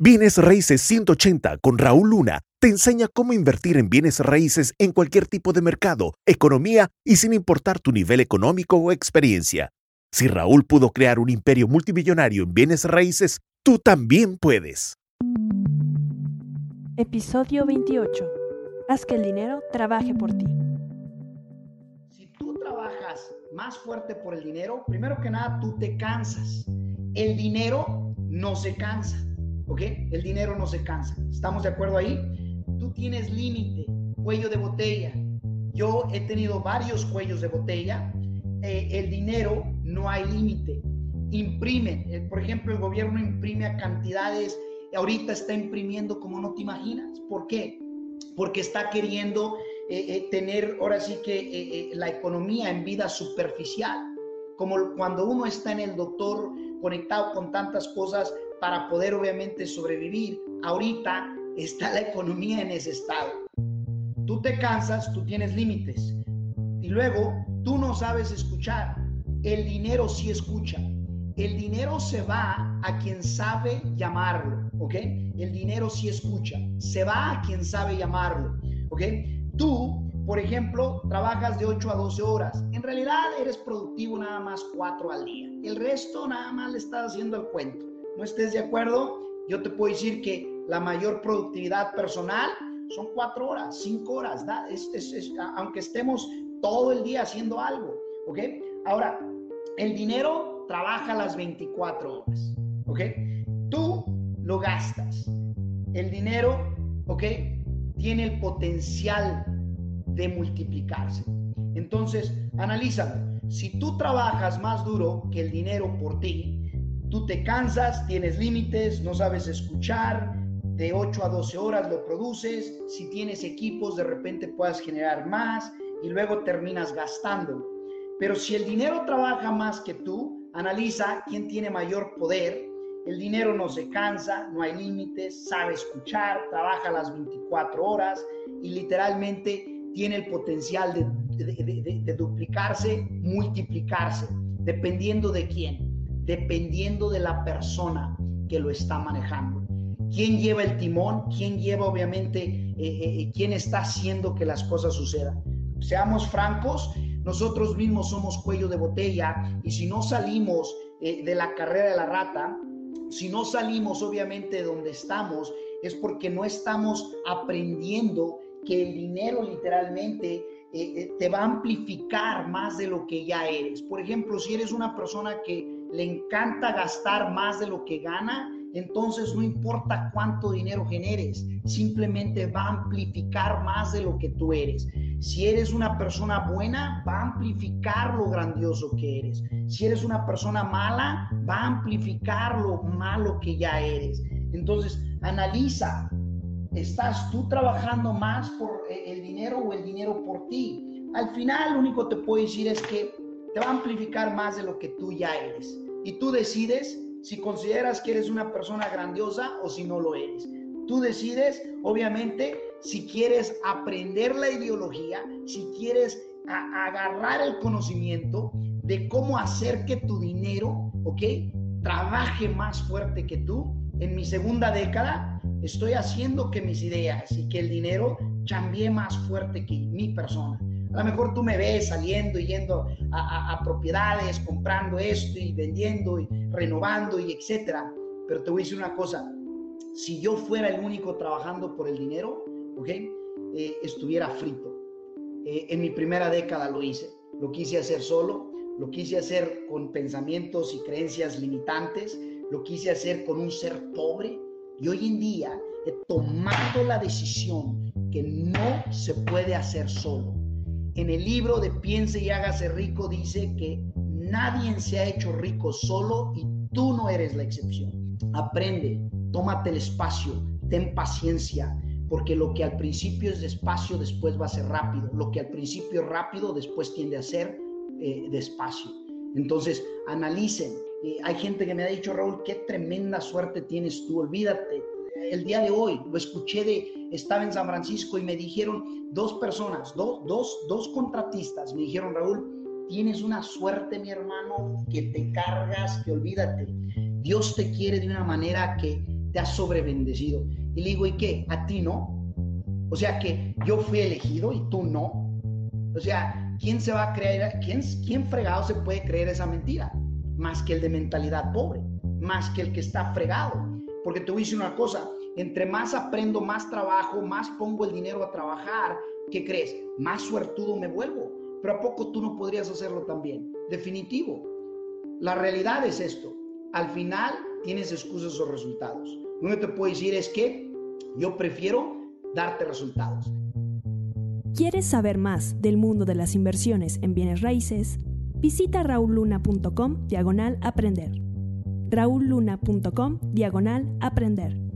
Bienes Raíces 180 con Raúl Luna te enseña cómo invertir en bienes raíces en cualquier tipo de mercado, economía y sin importar tu nivel económico o experiencia. Si Raúl pudo crear un imperio multimillonario en bienes raíces, tú también puedes. Episodio 28. Haz que el dinero trabaje por ti. Si tú trabajas más fuerte por el dinero, primero que nada tú te cansas. El dinero no se cansa. ¿Ok? El dinero no se cansa. ¿Estamos de acuerdo ahí? Tú tienes límite, cuello de botella. Yo he tenido varios cuellos de botella. Eh, el dinero no hay límite. Imprimen. Eh, por ejemplo, el gobierno imprime a cantidades. Ahorita está imprimiendo como no te imaginas. ¿Por qué? Porque está queriendo eh, tener ahora sí que la economía en vida superficial. Como cuando uno está en el doctor conectado con tantas cosas, para poder obviamente sobrevivir. Ahorita está la economía en ese estado. Tú te cansas, tú tienes límites. Y luego tú no sabes escuchar. El dinero sí escucha. El dinero se va a quien sabe llamarlo, ¿ok? El dinero sí escucha. Se va a quien sabe llamarlo, ¿ok? Tú, por ejemplo, trabajas de 8 a 12 horas. En realidad eres productivo nada más 4 al día. El resto nada más le estás haciendo el cuento no estés de acuerdo, yo te puedo decir que la mayor productividad personal son cuatro horas, cinco horas, aunque estemos todo el día haciendo algo, ¿ok? Ahora, el dinero trabaja las 24 horas, ¿ok? Tú lo gastas. El dinero, ¿ok? Tiene el potencial de multiplicarse. Entonces, analízalo. Si tú trabajas más duro que el dinero por ti, Tú te cansas, tienes límites, no sabes escuchar, de 8 a 12 horas lo produces, si tienes equipos de repente puedas generar más y luego terminas gastando. Pero si el dinero trabaja más que tú, analiza quién tiene mayor poder. El dinero no se cansa, no hay límites, sabe escuchar, trabaja las 24 horas y literalmente tiene el potencial de, de duplicarse, multiplicarse, dependiendo de quién dependiendo de la persona que lo está manejando. ¿Quién lleva el timón? ¿Quién lleva obviamente, eh, eh, eh, quién está haciendo que las cosas sucedan? Seamos francos, nosotros mismos somos cuello de botella y si no salimos de la carrera de la rata, si no salimos obviamente de donde estamos, es porque no estamos aprendiendo que el dinero literalmente te va a amplificar más de lo que ya eres. Por ejemplo, si eres una persona que le encanta gastar más de lo que gana, entonces no importa cuánto dinero generes, simplemente va a amplificar más de lo que tú eres. Si eres una persona buena, va a amplificar lo grandioso que eres. Si eres una persona mala, va a amplificar lo malo que ya eres. Entonces, analiza, ¿estás tú trabajando más por eh, el dinero o el dinero por ti? Al final, lo único que te puedo decir es que te va a amplificar más de lo que tú ya eres. Y tú decides si consideras que eres una persona grandiosa o si no lo eres. Tú decides, obviamente, si quieres aprender la ideología, si quieres agarrar el conocimiento de cómo hacer que tu dinero, ¿ok? Trabaje más fuerte que tú. En mi segunda década estoy haciendo que mis ideas y que el dinero cambie más fuerte que mi persona. A lo mejor tú me ves saliendo y yendo a, propiedades, comprando esto y vendiendo y renovando y etcétera. Pero te voy a decir una cosa, si yo fuera el único trabajando por el dinero, ¿ok? Eh, estuviera frito. Eh, en mi primera década lo hice, lo quise hacer solo, lo quise hacer con pensamientos y creencias limitantes, lo quise hacer con un ser pobre y hoy en día he tomado la decisión que no se puede hacer solo en el libro de Piense y hágase rico dice que nadie se ha hecho rico solo y tú no eres la excepción. Aprende, tómate el espacio, ten paciencia, porque lo que al principio es despacio, después va a ser rápido. Lo que al principio es rápido, después tiende a ser eh, despacio. Entonces, analicen. Eh, hay gente que me ha dicho, Raúl, qué tremenda suerte tienes tú, olvídate. El día de hoy lo escuché de, estaba en San Francisco y me dijeron dos personas, dos, dos, dos contratistas, me dijeron, Raúl, tienes una suerte, mi hermano, que te cargas, que olvídate. Dios te quiere de una manera que te ha sobrebendecido. Y le digo, ¿y qué? ¿A ti no? O sea que yo fui elegido y tú no. O sea, ¿quién se va a creer, quién, quién fregado se puede creer esa mentira? Más que el de mentalidad pobre, más que el que está fregado. Porque te voy a decir una cosa, entre más aprendo, más trabajo, más pongo el dinero a trabajar, ¿qué crees? Más suertudo me vuelvo. Pero ¿a poco tú no podrías hacerlo también? Definitivo. La realidad es esto. Al final tienes excusas o resultados. Lo que te puedo decir es que yo prefiero darte resultados. ¿Quieres saber más del mundo de las inversiones en bienes raíces? Visita raulluna.com diagonal aprender. raulluna.com diagonal aprender.